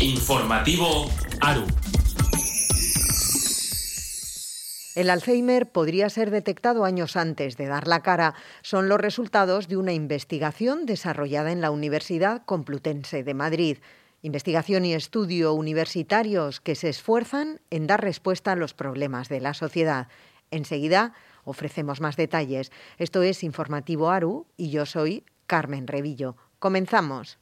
Informativo ARU. El Alzheimer podría ser detectado años antes de dar la cara. Son los resultados de una investigación desarrollada en la Universidad Complutense de Madrid. Investigación y estudio universitarios que se esfuerzan en dar respuesta a los problemas de la sociedad. Enseguida ofrecemos más detalles. Esto es Informativo ARU y yo soy Carmen Revillo. Comenzamos.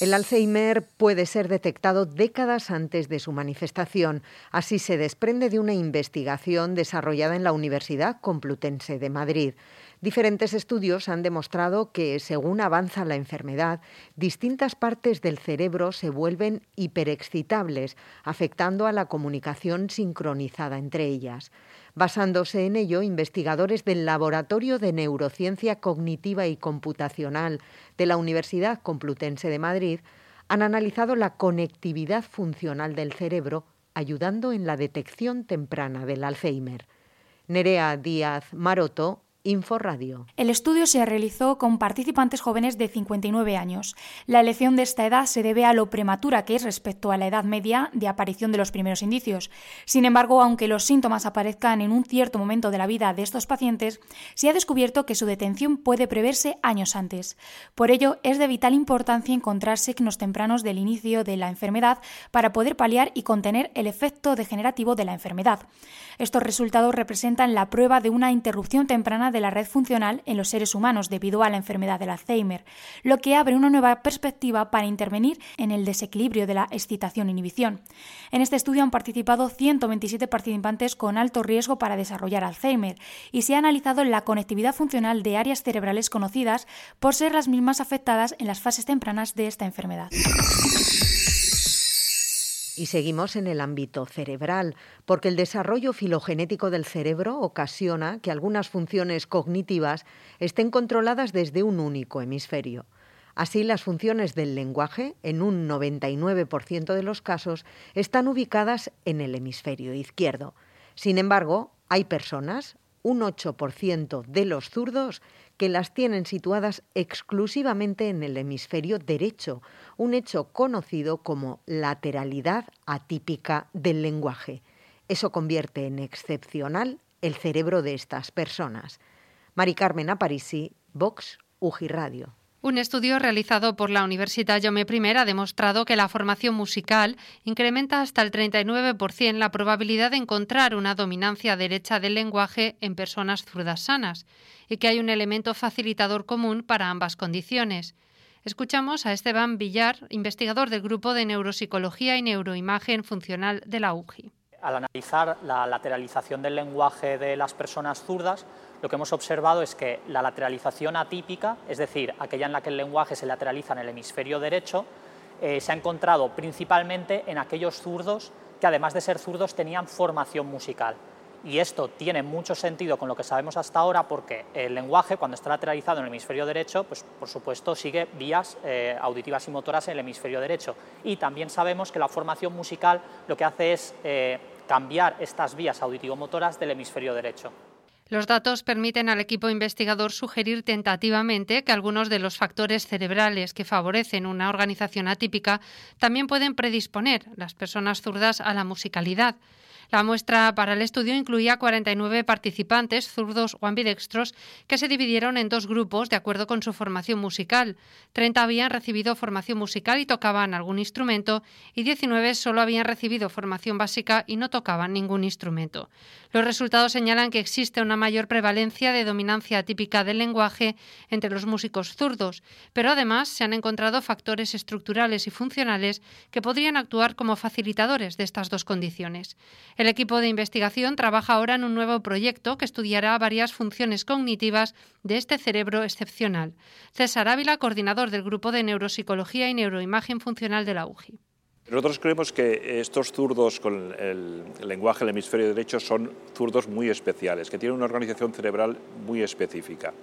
El Alzheimer puede ser detectado décadas antes de su manifestación. Así se desprende de una investigación desarrollada en la Universidad Complutense de Madrid. Diferentes estudios han demostrado que, según avanza la enfermedad, distintas partes del cerebro se vuelven hiperexcitables, afectando a la comunicación sincronizada entre ellas. Basándose en ello, investigadores del Laboratorio de Neurociencia Cognitiva y Computacional de la Universidad Complutense de Madrid han analizado la conectividad funcional del cerebro, ayudando en la detección temprana del Alzheimer. Nerea Díaz Maroto Radio. El estudio se realizó con participantes jóvenes de 59 años. La elección de esta edad se debe a lo prematura que es respecto a la edad media de aparición de los primeros indicios. Sin embargo, aunque los síntomas aparezcan en un cierto momento de la vida de estos pacientes, se ha descubierto que su detención puede preverse años antes. Por ello, es de vital importancia encontrar signos tempranos del inicio de la enfermedad para poder paliar y contener el efecto degenerativo de la enfermedad. Estos resultados representan la prueba de una interrupción temprana de la red funcional en los seres humanos debido a la enfermedad del Alzheimer, lo que abre una nueva perspectiva para intervenir en el desequilibrio de la excitación-inhibición. En este estudio han participado 127 participantes con alto riesgo para desarrollar Alzheimer y se ha analizado la conectividad funcional de áreas cerebrales conocidas por ser las mismas afectadas en las fases tempranas de esta enfermedad. Y seguimos en el ámbito cerebral, porque el desarrollo filogenético del cerebro ocasiona que algunas funciones cognitivas estén controladas desde un único hemisferio. Así, las funciones del lenguaje, en un 99% de los casos, están ubicadas en el hemisferio izquierdo. Sin embargo, hay personas, un 8% de los zurdos, que las tienen situadas exclusivamente en el hemisferio derecho, un hecho conocido como lateralidad atípica del lenguaje. Eso convierte en excepcional el cerebro de estas personas. Mari Carmen Aparisi, Vox, UGI Radio. Un estudio realizado por la Universidad Yome I ha demostrado que la formación musical incrementa hasta el 39% la probabilidad de encontrar una dominancia derecha del lenguaje en personas zurdas sanas y que hay un elemento facilitador común para ambas condiciones. Escuchamos a Esteban Villar, investigador del Grupo de Neuropsicología y Neuroimagen Funcional de la UGI. Al analizar la lateralización del lenguaje de las personas zurdas, lo que hemos observado es que la lateralización atípica, es decir, aquella en la que el lenguaje se lateraliza en el hemisferio derecho, eh, se ha encontrado principalmente en aquellos zurdos que además de ser zurdos tenían formación musical. Y esto tiene mucho sentido con lo que sabemos hasta ahora porque el lenguaje, cuando está lateralizado en el hemisferio derecho, pues por supuesto sigue vías eh, auditivas y motoras en el hemisferio derecho. Y también sabemos que la formación musical lo que hace es eh, cambiar estas vías auditivo-motoras del hemisferio derecho. Los datos permiten al equipo investigador sugerir tentativamente que algunos de los factores cerebrales que favorecen una organización atípica también pueden predisponer las personas zurdas a la musicalidad. La muestra para el estudio incluía 49 participantes, zurdos o ambidextros, que se dividieron en dos grupos de acuerdo con su formación musical. 30 habían recibido formación musical y tocaban algún instrumento, y 19 solo habían recibido formación básica y no tocaban ningún instrumento. Los resultados señalan que existe una mayor prevalencia de dominancia típica del lenguaje entre los músicos zurdos, pero además se han encontrado factores estructurales y funcionales que podrían actuar como facilitadores de estas dos condiciones. El equipo de investigación trabaja ahora en un nuevo proyecto que estudiará varias funciones cognitivas de este cerebro excepcional. César Ávila, coordinador del Grupo de Neuropsicología y Neuroimagen Funcional de la UGI. Nosotros creemos que estos zurdos con el lenguaje del hemisferio derecho son zurdos muy especiales, que tienen una organización cerebral muy específica.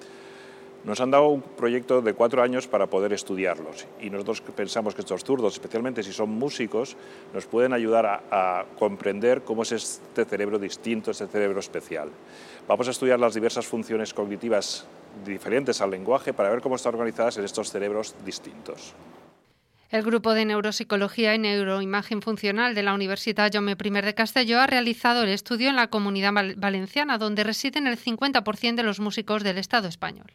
Nos han dado un proyecto de cuatro años para poder estudiarlos y nosotros pensamos que estos zurdos, especialmente si son músicos, nos pueden ayudar a, comprender cómo es este cerebro distinto, este cerebro especial. Vamos a estudiar las diversas funciones cognitivas diferentes al lenguaje para ver cómo están organizadas en estos cerebros distintos. El grupo de Neuropsicología y Neuroimagen Funcional de la Universidad Jaume I de Castelló ha realizado el estudio en la comunidad valenciana, donde residen el 50% de los músicos del Estado español.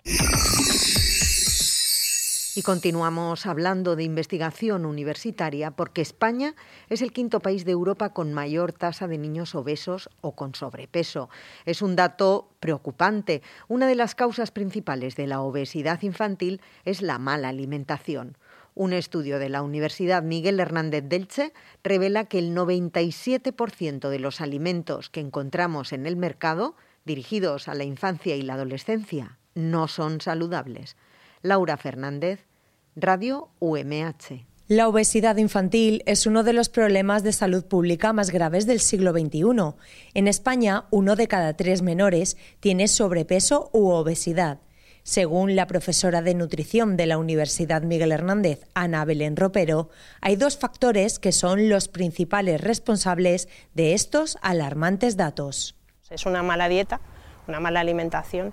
Y continuamos hablando de investigación universitaria porque España es el quinto país de Europa con mayor tasa de niños obesos o con sobrepeso. Es un dato preocupante. Una de las causas principales de la obesidad infantil es la mala alimentación. Un estudio de la Universidad Miguel Hernández Delche revela que el 97% de los alimentos que encontramos en el mercado, dirigidos a la infancia y la adolescencia, no son saludables. Laura Fernández, Radio UMH. La obesidad infantil es uno de los problemas de salud pública más graves del siglo XXI. En España, uno de cada tres menores tiene sobrepeso u obesidad. Según la profesora de nutrición de la Universidad Miguel Hernández, Ana Belén Ropero, hay dos factores que son los principales responsables de estos alarmantes datos. Es una mala dieta, una mala alimentación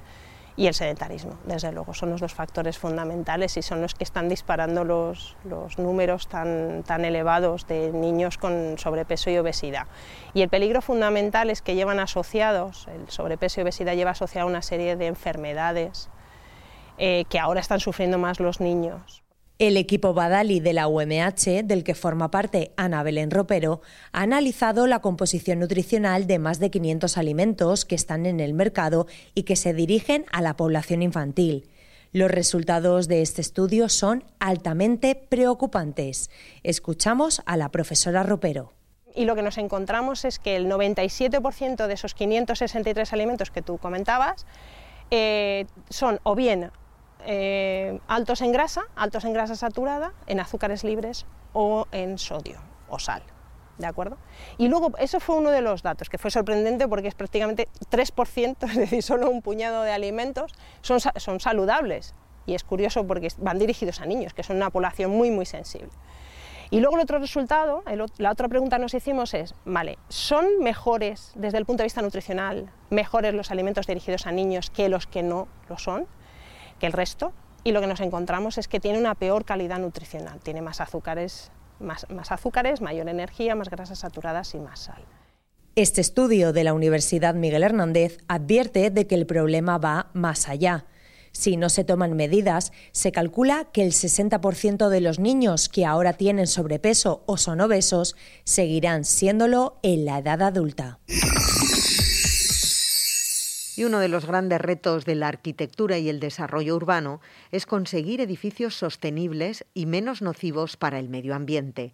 y el sedentarismo, desde luego, son los dos factores fundamentales y son los que están disparando los, números tan, tan elevados de niños con sobrepeso y obesidad. Y el peligro fundamental es que llevan asociados, el sobrepeso y obesidad lleva asociado una serie de enfermedades eh, que ahora están sufriendo más los niños. El equipo Badali de la UMH, del que forma parte Ana Belén Ropero, ha analizado la composición nutricional de más de 500 alimentos que están en el mercado y que se dirigen a la población infantil. Los resultados de este estudio son altamente preocupantes. Escuchamos a la profesora Ropero. Y lo que nos encontramos es que el 97% de esos 563 alimentos que tú comentabas eh, son o bien eh, altos en grasa, altos en grasa saturada, en azúcares libres o en sodio o sal. ¿De acuerdo? Y luego, eso fue uno de los datos que fue sorprendente porque es prácticamente 3%, es decir, solo un puñado de alimentos son, son saludables. Y es curioso porque van dirigidos a niños, que son una población muy, muy sensible. Y luego el otro resultado, la otra pregunta que nos hicimos es, vale, ¿son mejores desde el punto de vista nutricional, mejores los alimentos dirigidos a niños que los que no lo son? Que el resto y lo que nos encontramos es que tiene una peor calidad nutricional, tiene más azúcares, más, azúcares, mayor energía, más grasas saturadas y más sal. Este estudio de la Universidad Miguel Hernández advierte de que el problema va más allá. Si no se toman medidas, se calcula que el 60% de los niños que ahora tienen sobrepeso o son obesos seguirán siéndolo en la edad adulta. Y uno de los grandes retos de la arquitectura y el desarrollo urbano es conseguir edificios sostenibles y menos nocivos para el medio ambiente.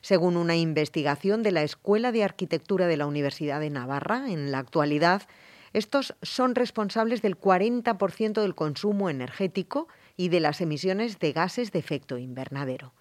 Según una investigación de la Escuela de Arquitectura de la Universidad de Navarra, en la actualidad, estos son responsables del 40% del consumo energético y de las emisiones de gases de efecto invernadero.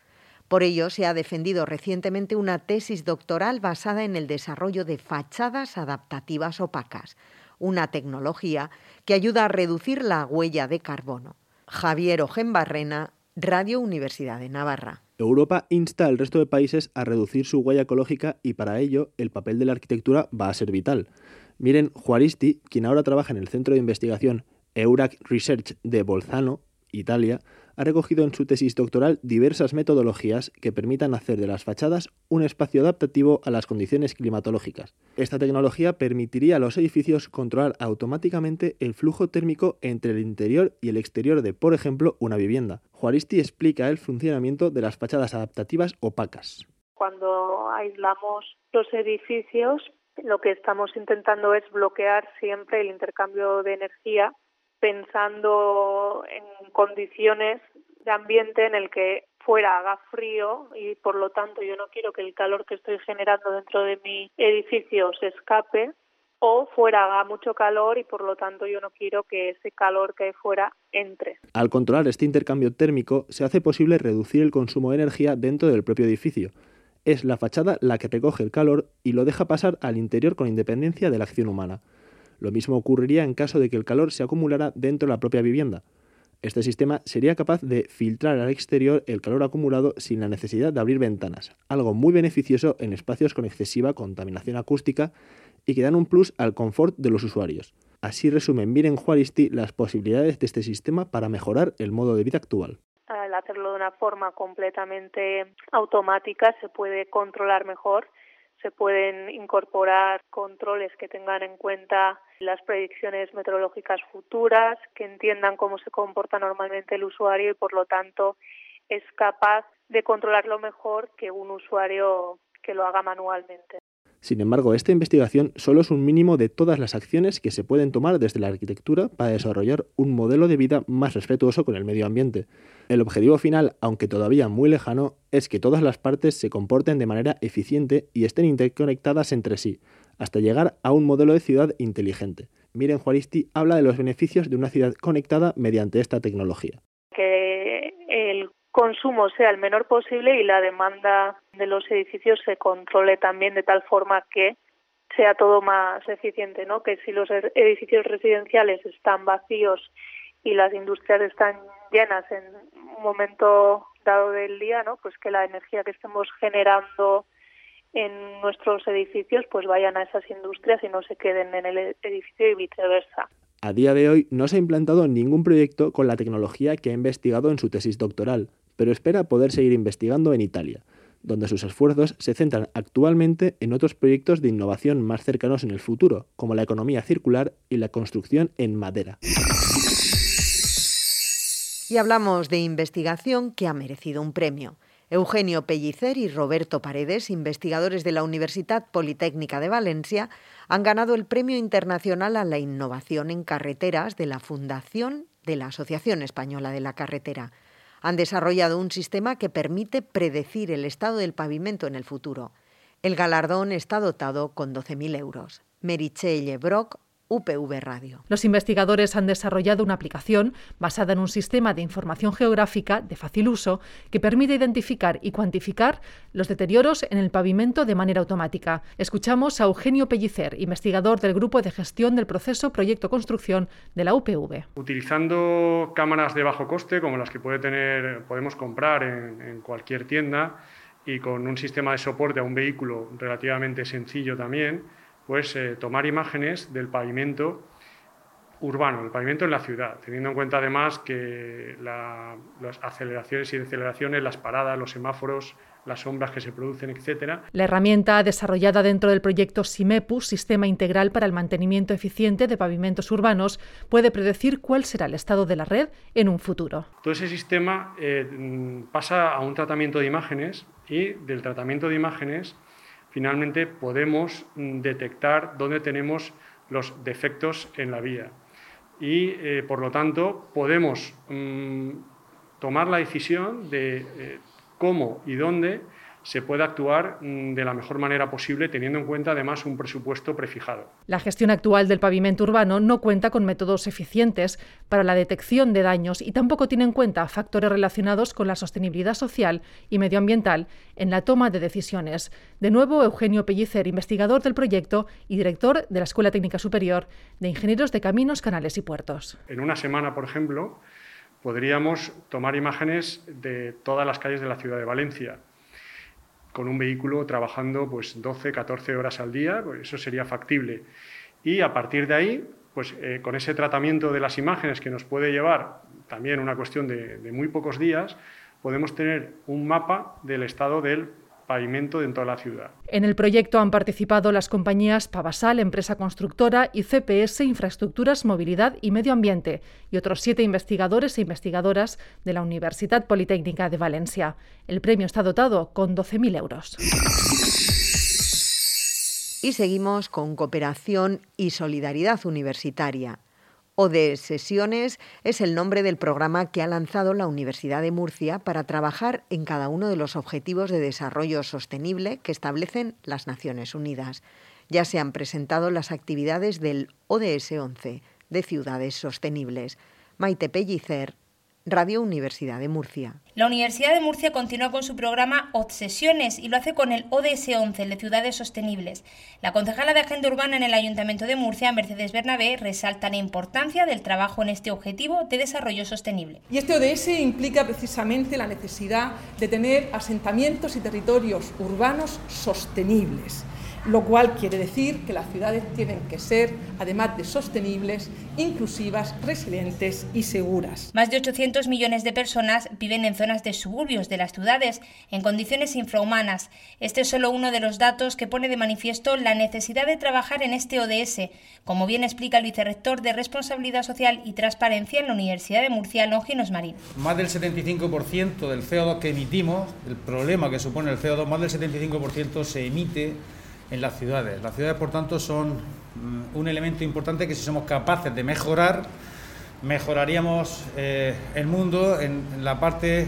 Por ello, se ha defendido recientemente una tesis doctoral basada en el desarrollo de fachadas adaptativas opacas, una tecnología que ayuda a reducir la huella de carbono. Javier Barrena, Radio Universidad de Navarra. Europa insta al resto de países a reducir su huella ecológica y para ello el papel de la arquitectura va a ser vital. Miren, Juaristi, quien ahora trabaja en el Centro de Investigación Eurac Research de Bolzano, Italia, ha recogido en su tesis doctoral diversas metodologías que permitan hacer de las fachadas un espacio adaptativo a las condiciones climatológicas. Esta tecnología permitiría a los edificios controlar automáticamente el flujo térmico entre el interior y el exterior de, por ejemplo, una vivienda. Juaristi explica el funcionamiento de las fachadas adaptativas opacas. Cuando aislamos los edificios, lo que estamos intentando es bloquear siempre el intercambio de energía pensando en condiciones de ambiente en el que fuera haga frío y por lo tanto yo no quiero que el calor que estoy generando dentro de mi edificio se escape o fuera haga mucho calor y por lo tanto yo no quiero que ese calor que hay fuera entre. Al controlar este intercambio térmico se hace posible reducir el consumo de energía dentro del propio edificio. Es la fachada la que recoge el calor y lo deja pasar al interior con independencia de la acción humana. Lo mismo ocurriría en caso de que el calor se acumulara dentro de la propia vivienda. Este sistema sería capaz de filtrar al exterior el calor acumulado sin la necesidad de abrir ventanas, algo muy beneficioso en espacios con excesiva contaminación acústica y que dan un plus al confort de los usuarios. Así resume Miren Juaristi las posibilidades de este sistema para mejorar el modo de vida actual. Al hacerlo de una forma completamente automática se puede controlar mejor, se pueden incorporar controles que tengan en cuenta las predicciones meteorológicas futuras, que entiendan cómo se comporta normalmente el usuario y por lo tanto es capaz de controlarlo mejor que un usuario que lo haga manualmente. Sin embargo, esta investigación solo es un mínimo de todas las acciones que se pueden tomar desde la arquitectura para desarrollar un modelo de vida más respetuoso con el medio ambiente. El objetivo final, aunque todavía muy lejano, es que todas las partes se comporten de manera eficiente y estén interconectadas entre sí, hasta llegar a un modelo de ciudad inteligente. Miren Juaristi habla de los beneficios de una ciudad conectada mediante esta tecnología. Consumo sea el menor posible y la demanda de los edificios se controle también de tal forma que sea todo más eficiente, ¿no? Que si los er-, edificios residenciales están vacíos y las industrias están llenas en un momento dado del día, ¿no? Pues que la energía que estemos generando en nuestros edificios pues vayan a esas industrias y no se queden en el edificio y viceversa. A día de hoy no se ha implantado ningún proyecto con la tecnología que ha investigado en su tesis doctoral, pero espera poder seguir investigando en Italia, donde sus esfuerzos se centran actualmente en otros proyectos de innovación más cercanos en el futuro, como la economía circular y la construcción en madera. Y hablamos de investigación que ha merecido un premio. Eugenio Pellicer y Roberto Paredes, investigadores de la Universidad Politécnica de Valencia, han ganado el Premio Internacional a la Innovación en Carreteras de la Fundación de la Asociación Española de la Carretera han desarrollado un sistema que permite predecir el estado del pavimento en el futuro. El galardón está dotado con 12.000 euros. Merichelle Brock UPV Radio. Los investigadores han desarrollado una aplicación basada en un sistema de información geográfica de fácil uso que permite identificar y cuantificar los deterioros en el pavimento de manera automática. Escuchamos a Eugenio Pellicer, investigador del Grupo de Gestión del Proceso Proyecto Construcción de la UPV. Utilizando cámaras de bajo coste, como las que puede tener, podemos comprar en, en cualquier tienda, y con un sistema de soporte a un vehículo relativamente sencillo también, pues eh, tomar imágenes del pavimento urbano, el pavimento en la ciudad, teniendo en cuenta además que las aceleraciones y deceleraciones, las paradas, los semáforos, las sombras que se producen, etc. La herramienta desarrollada dentro del proyecto SIMEPU, Sistema Integral para el Mantenimiento Eficiente de Pavimentos Urbanos, puede predecir cuál será el estado de la red en un futuro. Todo ese sistema eh, pasa a un tratamiento de imágenes y del tratamiento de imágenes finalmente podemos mm, detectar dónde tenemos los defectos en la vía. Y, eh, por lo tanto, podemos mm, tomar la decisión de eh, cómo y dónde se puede actuar mm, de la mejor manera posible, teniendo en cuenta además un presupuesto prefijado. La gestión actual del pavimento urbano no cuenta con métodos eficientes para la detección de daños y tampoco tiene en cuenta factores relacionados con la sostenibilidad social y medioambiental en la toma de decisiones. De nuevo, Eugenio Pellicer, investigador del proyecto y director de la Escuela Técnica Superior de Ingenieros de Caminos, Canales y Puertos. En una semana, por ejemplo, podríamos tomar imágenes de todas las calles de la ciudad de Valencia con un vehículo trabajando pues 12, 14 horas al día, pues eso sería factible. Y a partir de ahí, pues eh, con ese tratamiento de las imágenes que nos puede llevar también una cuestión de, de muy pocos días, podemos tener un mapa del estado del pavimento en toda la ciudad. En el proyecto han participado las compañías Pavasal, empresa constructora, y CPS, Infraestructuras, Movilidad y Medio Ambiente, y otros siete investigadores e investigadoras de la Universidad Politécnica de Valencia. El premio está dotado con 12.000 euros. Y seguimos con cooperación y solidaridad universitaria. ODE Sesiones es el nombre del programa que ha lanzado la Universidad de Murcia para trabajar en cada uno de los objetivos de desarrollo sostenible que establecen las Naciones Unidas. Ya se han presentado las actividades del ODS 11 de Ciudades Sostenibles. Maite Pellicer Radio Universidad de Murcia. La Universidad de Murcia continúa con su programa Obsesiones y lo hace con el ODS 11, el de Ciudades Sostenibles. La concejala de Agenda Urbana en el Ayuntamiento de Murcia, Mercedes Bernabé, resalta la importancia del trabajo en este objetivo de desarrollo sostenible. Y este ODS implica precisamente la necesidad de tener asentamientos y territorios urbanos sostenibles lo cual quiere decir que las ciudades tienen que ser, además de sostenibles, inclusivas, resilientes y seguras. Más de 800 millones de personas viven en zonas de suburbios de las ciudades, en condiciones infrahumanas. Este es solo uno de los datos que pone de manifiesto la necesidad de trabajar en este ODS, como bien explica el vicerrector de Responsabilidad Social y Transparencia en la Universidad de Murcia, Longinos Marín. Más del 75% del CO2 que emitimos, el problema que supone el CO2, más del 75% se emite en las ciudades. Las ciudades, por tanto, son mm, un elemento importante que si somos capaces de mejorar, mejoraríamos eh, el mundo en, la parte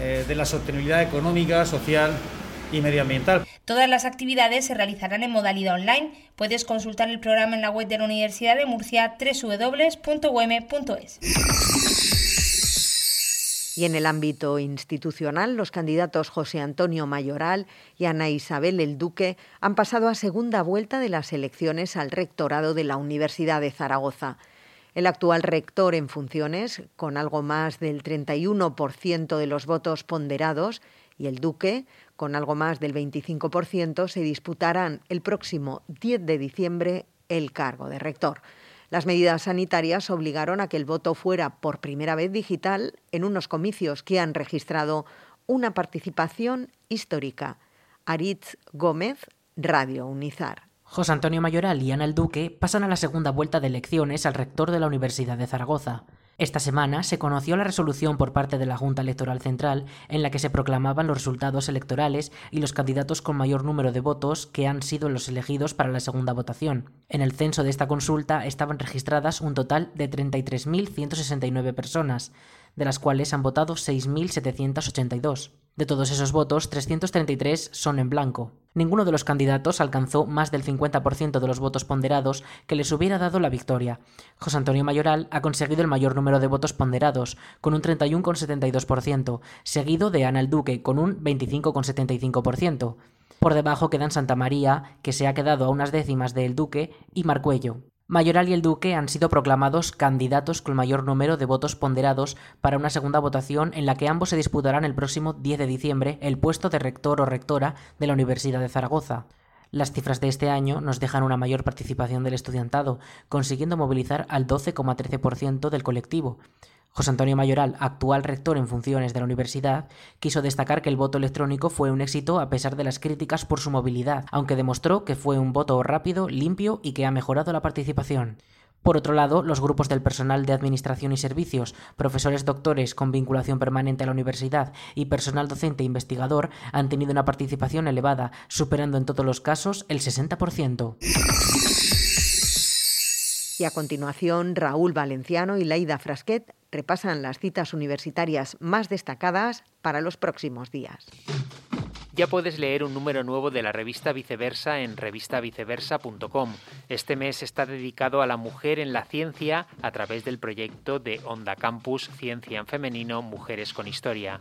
eh, de la sostenibilidad económica, social y medioambiental. Todas las actividades se realizarán en modalidad online. Puedes consultar el programa en la web de la Universidad de Murcia www.uem.es. Y en el ámbito institucional, los candidatos José Antonio Mayoral y Ana Isabel El Duque han pasado a segunda vuelta de las elecciones al rectorado de la Universidad de Zaragoza. El actual rector en funciones, con algo más del 31% de los votos ponderados, y el Duque, con algo más del 25%, se disputarán el próximo 10 de diciembre el cargo de rector. Las medidas sanitarias obligaron a que el voto fuera por primera vez digital en unos comicios que han registrado una participación histórica. Aritz Gómez, Radio Unizar. José Antonio Mayoral y Ana el Duque pasan a la segunda vuelta de elecciones al rector de la Universidad de Zaragoza. Esta semana se conoció la resolución por parte de la Junta Electoral Central en la que se proclamaban los resultados electorales y los candidatos con mayor número de votos que han sido los elegidos para la segunda votación. En el censo de esta consulta estaban registradas un total de 33.169 personas, de las cuales han votado 6.782. De todos esos votos, 333 son en blanco. Ninguno de los candidatos alcanzó más del 50% de los votos ponderados que les hubiera dado la victoria. José Antonio Mayoral ha conseguido el mayor número de votos ponderados, con un 31,72%, seguido de Ana el Duque, con un 25,75%. Por debajo quedan Santa María, que se ha quedado a unas décimas de El Duque, y Marcuello. Mayoral y el Duque han sido proclamados candidatos con mayor número de votos ponderados para una segunda votación en la que ambos se disputarán el próximo 10 de diciembre el puesto de rector o rectora de la Universidad de Zaragoza. Las cifras de este año nos dejan una mayor participación del estudiantado, consiguiendo movilizar al 12,13% del colectivo. José Antonio Mayoral, actual rector en funciones de la universidad, quiso destacar que el voto electrónico fue un éxito a pesar de las críticas por su movilidad, aunque demostró que fue un voto rápido, limpio y que ha mejorado la participación. Por otro lado, los grupos del personal de Administración y Servicios, profesores doctores con vinculación permanente a la universidad y personal docente e investigador han tenido una participación elevada, superando en todos los casos el 60%. Y a continuación, Raúl Valenciano y Laida Frasquet repasan las citas universitarias más destacadas para los próximos días. Ya puedes leer un número nuevo de la revista Viceversa en revistaviceversa.com. Este mes está dedicado a la mujer en la ciencia a través del proyecto de Onda Campus Ciencia en Femenino Mujeres con Historia.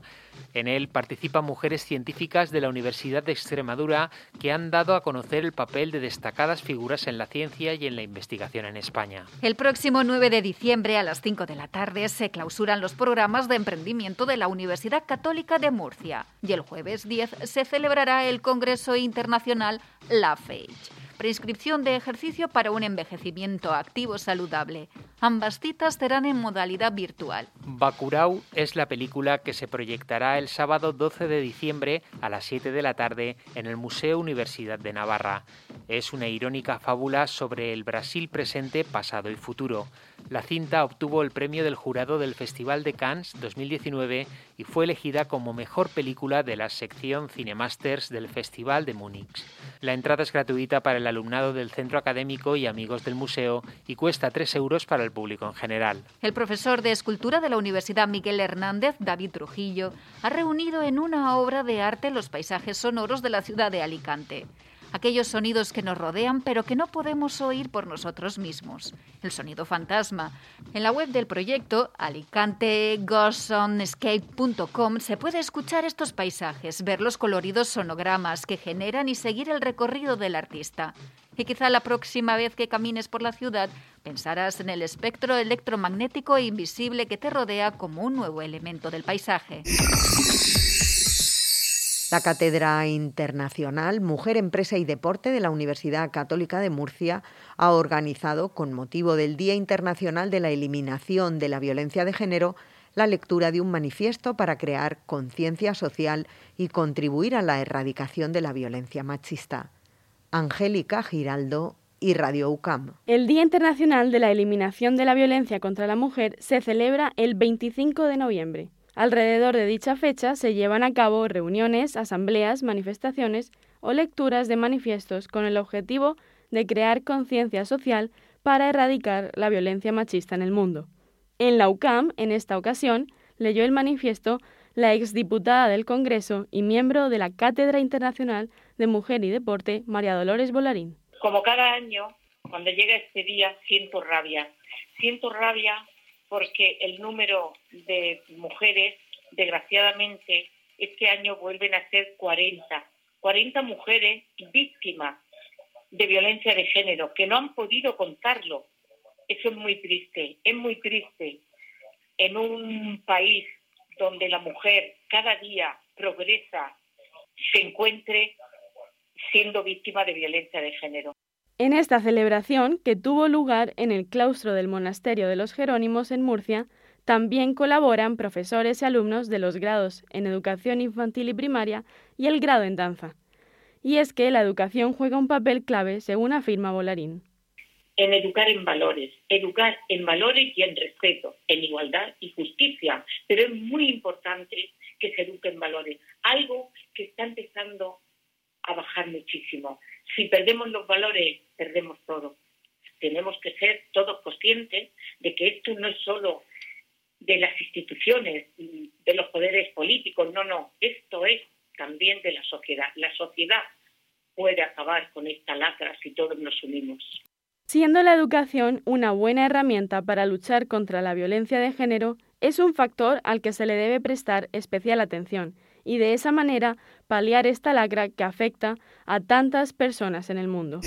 En él participan mujeres científicas de la Universidad de Extremadura que han dado a conocer el papel de destacadas figuras en la ciencia y en la investigación en España. El próximo 9 de diciembre a las 5 de la tarde se clausuran los programas de emprendimiento de la Universidad Católica de Murcia y el jueves 10 se celebrará el Congreso Internacional La Fage Prescripción de ejercicio para un envejecimiento activo saludable. Ambas citas serán en modalidad virtual. Bacurau es la película que se proyectará el sábado 12 de diciembre a las 7 de la tarde en el Museo Universidad de Navarra. Es una irónica fábula sobre el Brasil presente, pasado y futuro. La cinta obtuvo el premio del jurado del Festival de Cannes 2019 y fue elegida como mejor película de la sección Cinemasters del Festival de Múnich. La entrada es gratuita para el alumnado del centro académico y amigos del museo y cuesta 3 euros para el público en general. El profesor de escultura de la Universidad Miguel Hernández, David Trujillo, ha reunido en una obra de arte los paisajes sonoros de la ciudad de Alicante aquellos sonidos que nos rodean pero que no podemos oír por nosotros mismos. El sonido fantasma. En la web del proyecto alicanteghostonescape.com se puede escuchar estos paisajes, ver los coloridos sonogramas que generan y seguir el recorrido del artista. Y quizá la próxima vez que camines por la ciudad pensarás en el espectro electromagnético e invisible que te rodea como un nuevo elemento del paisaje. La Cátedra Internacional Mujer, Empresa y Deporte de la Universidad Católica de Murcia ha organizado, con motivo del Día Internacional de la Eliminación de la Violencia de Género, la lectura de un manifiesto para crear conciencia social y contribuir a la erradicación de la violencia machista. Angélica Giraldo y Radio UCAM. El Día Internacional de la Eliminación de la Violencia contra la Mujer se celebra el 25 de noviembre. Alrededor de dicha fecha se llevan a cabo reuniones, asambleas, manifestaciones o lecturas de manifiestos con el objetivo de crear conciencia social para erradicar la violencia machista en el mundo. En la UCAM, en esta ocasión, leyó el manifiesto la exdiputada del Congreso y miembro de la Cátedra Internacional de Mujer y Deporte, María Dolores Bolarín. Como cada año, cuando llega este día, siento rabia. Siento rabia porque el número de mujeres, desgraciadamente, este año vuelven a ser 40. 40 mujeres víctimas de violencia de género que no han podido contarlo. Eso es muy triste, es muy triste. En un país donde la mujer cada día progresa, se encuentre siendo víctima de violencia de género. En esta celebración, que tuvo lugar en el claustro del Monasterio de los Jerónimos en Murcia, también colaboran profesores y alumnos de los grados en educación infantil y primaria y el grado en danza. Y es que la educación juega un papel clave, según afirma Bolarín. En educar en valores, educar en valores y en respeto, en igualdad y justicia. Pero es muy importante que se eduque en valores, algo que está empezando a bajar muchísimo. Si perdemos los valores, perdemos todo. Tenemos que ser todos conscientes de que esto no es solo de las instituciones, de los poderes políticos, no, no, esto es también de la sociedad. La sociedad puede acabar con esta lacra si todos nos unimos. Siendo la educación una buena herramienta para luchar contra la violencia de género, es un factor al que se le debe prestar especial atención y de esa manera paliar esta lacra que afecta a tantas personas en el mundo.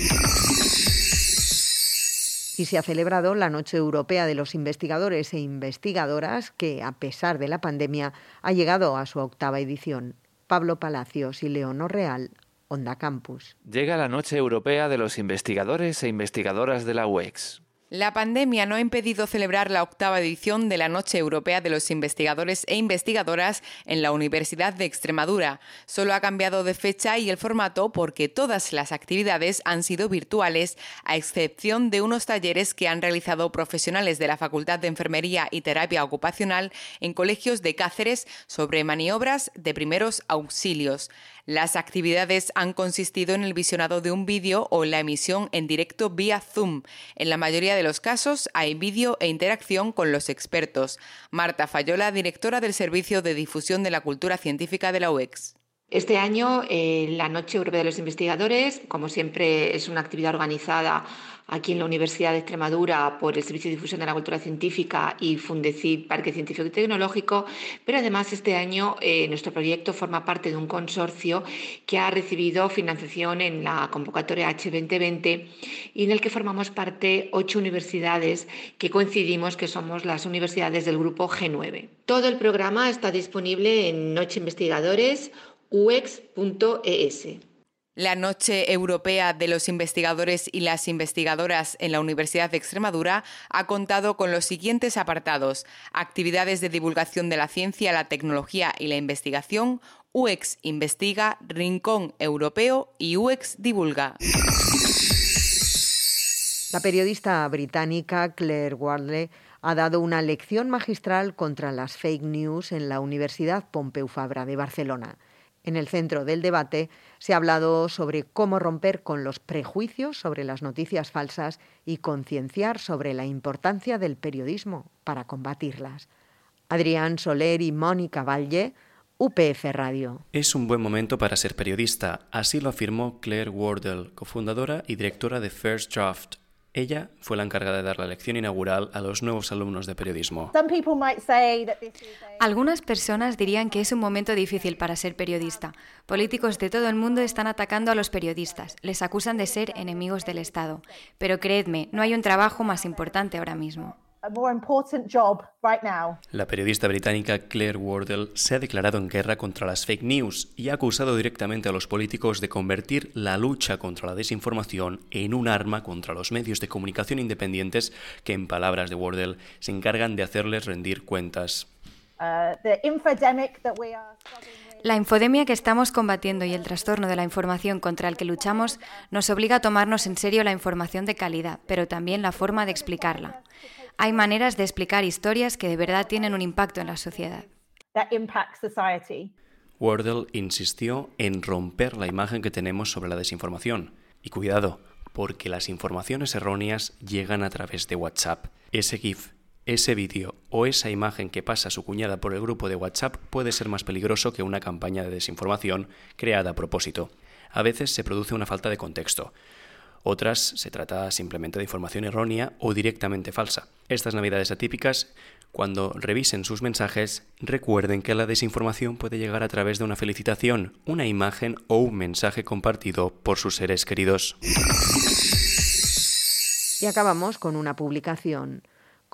Y se ha celebrado la Noche Europea de los Investigadores e Investigadoras, que, a pesar de la pandemia, ha llegado a su octava edición. Pablo Palacios y Leonor Real, Onda Campus. Llega la Noche Europea de los Investigadores e Investigadoras de la UEX. La pandemia no ha impedido celebrar la octava edición de la Noche Europea de los Investigadores e Investigadoras en la Universidad de Extremadura. Solo ha cambiado de fecha y el formato porque todas las actividades han sido virtuales, a excepción de unos talleres que han realizado profesionales de la Facultad de Enfermería y Terapia Ocupacional en colegios de Cáceres sobre maniobras de primeros auxilios. Las actividades han consistido en el visionado de un vídeo o la emisión en directo vía Zoom. En la mayoría de los casos hay vídeo e interacción con los expertos. Marta Fayola, directora del Servicio de Difusión de la Cultura Científica de la UEX. Este año, eh, la Noche Europea de los Investigadores, como siempre, es una actividad organizada aquí en la Universidad de Extremadura por el Servicio de Difusión de la Cultura Científica y Fundecid Parque Científico y Tecnológico, pero además este año eh, nuestro proyecto forma parte de un consorcio que ha recibido financiación en la convocatoria H2020 y en el que formamos parte ocho universidades que coincidimos que somos las universidades del grupo G9. Todo el programa está disponible en Noche Investigadores ux.es. La Noche Europea de los Investigadores y las Investigadoras en la Universidad de Extremadura ha contado con los siguientes apartados. Actividades de divulgación de la ciencia, la tecnología y la investigación, UX Investiga, Rincón Europeo y UX Divulga. La periodista británica Claire Wardley ha dado una lección magistral contra las fake news en la Universidad Pompeu Fabra de Barcelona. En el centro del debate se ha hablado sobre cómo romper con los prejuicios sobre las noticias falsas y concienciar sobre la importancia del periodismo para combatirlas. Adrián Soler y Mónica Valle, UPF Radio. Es un buen momento para ser periodista, así lo afirmó Claire Wardle, cofundadora y directora de First Draft, ella fue la encargada de dar la lección inaugural a los nuevos alumnos de periodismo. Algunas personas dirían que es un momento difícil para ser periodista. Políticos de todo el mundo están atacando a los periodistas, les acusan de ser enemigos del Estado. Pero creedme, no hay un trabajo más importante ahora mismo. La periodista británica Claire Wardle se ha declarado en guerra contra las fake news y ha acusado directamente a los políticos de convertir la lucha contra la desinformación en un arma contra los medios de comunicación independientes que, en palabras de Wardle, se encargan de hacerles rendir cuentas. Uh, la infodemia que estamos combatiendo y el trastorno de la información contra el que luchamos nos obliga a tomarnos en serio la información de calidad, pero también la forma de explicarla. Hay maneras de explicar historias que de verdad tienen un impacto en la sociedad. Wardle insistió en romper la imagen que tenemos sobre la desinformación. Y cuidado, porque las informaciones erróneas llegan a través de WhatsApp. Ese GIF, ese vídeo o esa imagen que pasa su cuñada por el grupo de WhatsApp puede ser más peligroso que una campaña de desinformación creada a propósito. A veces se produce una falta de contexto. Otras se trata simplemente de información errónea o directamente falsa. Estas navidades atípicas, cuando revisen sus mensajes, recuerden que la desinformación puede llegar a través de una felicitación, una imagen o un mensaje compartido por sus seres queridos. Y acabamos con una publicación.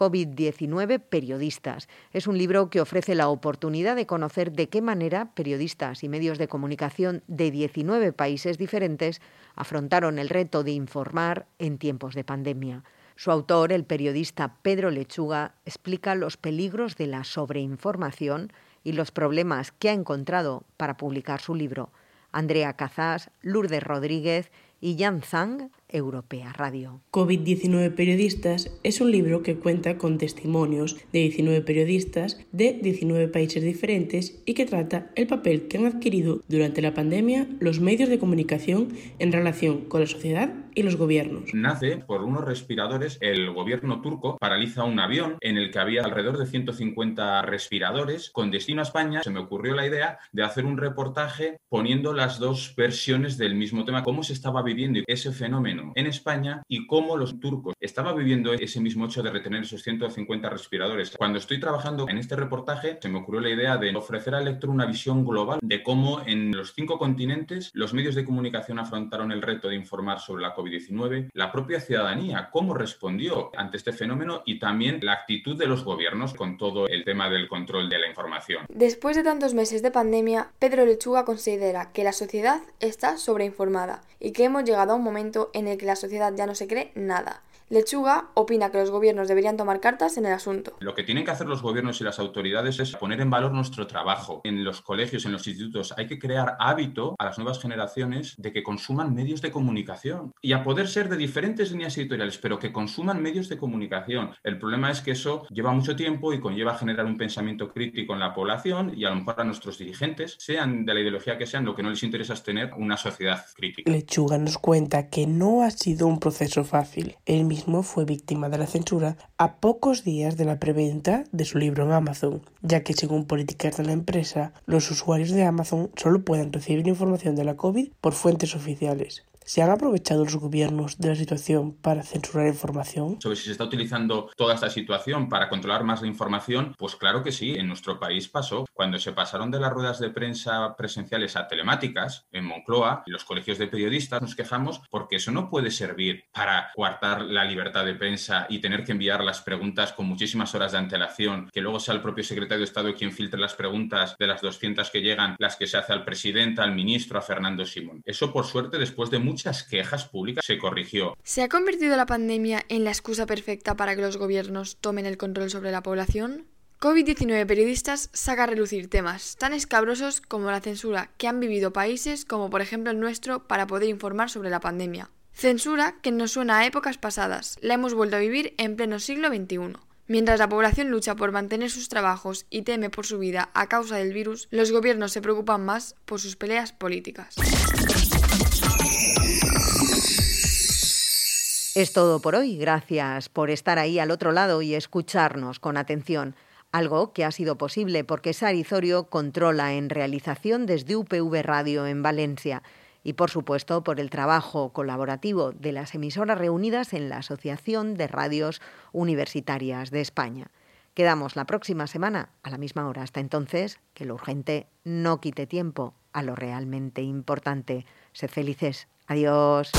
COVID-19 Periodistas. Es un libro que ofrece la oportunidad de conocer de qué manera periodistas y medios de comunicación de 19 países diferentes afrontaron el reto de informar en tiempos de pandemia. Su autor, el periodista Pedro Lechuga, explica los peligros de la sobreinformación y los problemas que ha encontrado para publicar su libro. Andrea Cazás, Lourdes Rodríguez y Jan Zhang Europea Radio. COVID-19 Periodistas es un libro que cuenta con testimonios de 19 periodistas de 19 países diferentes y que trata el papel que han adquirido durante la pandemia los medios de comunicación en relación con la sociedad y los gobiernos. Nace por unos respiradores. El gobierno turco paraliza un avión en el que había alrededor de 150 respiradores con destino a España. Se me ocurrió la idea de hacer un reportaje poniendo las dos versiones del mismo tema, cómo se estaba viviendo ese fenómeno en España y cómo los turcos estaban viviendo ese mismo hecho de retener esos 150 respiradores. Cuando estoy trabajando en este reportaje, se me ocurrió la idea de ofrecer al lector una visión global de cómo en los cinco continentes los medios de comunicación afrontaron el reto de informar sobre la COVID-19, la propia ciudadanía, cómo respondió ante este fenómeno y también la actitud de los gobiernos con todo el tema del control de la información. Después de tantos meses de pandemia, Pedro Lechuga considera que la sociedad está sobreinformada y que hemos llegado a un momento en el que la sociedad ya no se cree nada. Lechuga opina que los gobiernos deberían tomar cartas en el asunto. Lo que tienen que hacer los gobiernos y las autoridades es poner en valor nuestro trabajo. En los colegios, en los institutos, hay que crear hábito a las nuevas generaciones de que consuman medios de comunicación y a poder ser de diferentes líneas editoriales, pero que consuman medios de comunicación. El problema es que eso lleva mucho tiempo y conlleva generar un pensamiento crítico en la población y a lo mejor a nuestros dirigentes, sean de la ideología que sean, lo que no les interesa es tener una sociedad crítica. Lechuga nos cuenta que no ha sido un proceso fácil. El mismo fue víctima de la censura a pocos días de la preventa de su libro en Amazon, ya que según políticas de la empresa, los usuarios de Amazon solo pueden recibir información de la COVID por fuentes oficiales. ¿Se han aprovechado los gobiernos de la situación para censurar información? Sobre si se está utilizando toda esta situación para controlar más la información, pues claro que sí, en nuestro país pasó. Cuando se pasaron de las ruedas de prensa presenciales a telemáticas en Moncloa, los colegios de periodistas nos quejamos porque eso no puede servir para coartar la libertad de prensa y tener que enviar las preguntas con muchísimas horas de antelación, que luego sea el propio secretario de Estado quien filtre las preguntas de las 200 que llegan, las que se hace al presidente, al ministro, a Fernando Simón. Eso, por suerte, después de muchas quejas públicas se corrigió. ¿Se ha convertido la pandemia en la excusa perfecta para que los gobiernos tomen el control sobre la población? COVID-19 periodistas saca a relucir temas tan escabrosos como la censura que han vivido países como por ejemplo el nuestro para poder informar sobre la pandemia. Censura que nos suena a épocas pasadas, la hemos vuelto a vivir en pleno siglo XXI. Mientras la población lucha por mantener sus trabajos y teme por su vida a causa del virus, los gobiernos se preocupan más por sus peleas políticas. Es todo por hoy. Gracias por estar ahí al otro lado y escucharnos con atención. Algo que ha sido posible porque Sari Zorio controla en realización desde UPV Radio en Valencia y por supuesto por el trabajo colaborativo de las emisoras reunidas en la Asociación de Radios Universitarias de España. Quedamos la próxima semana a la misma hora. Hasta entonces, que lo urgente no quite tiempo a lo realmente importante. Sed felices. Adiós.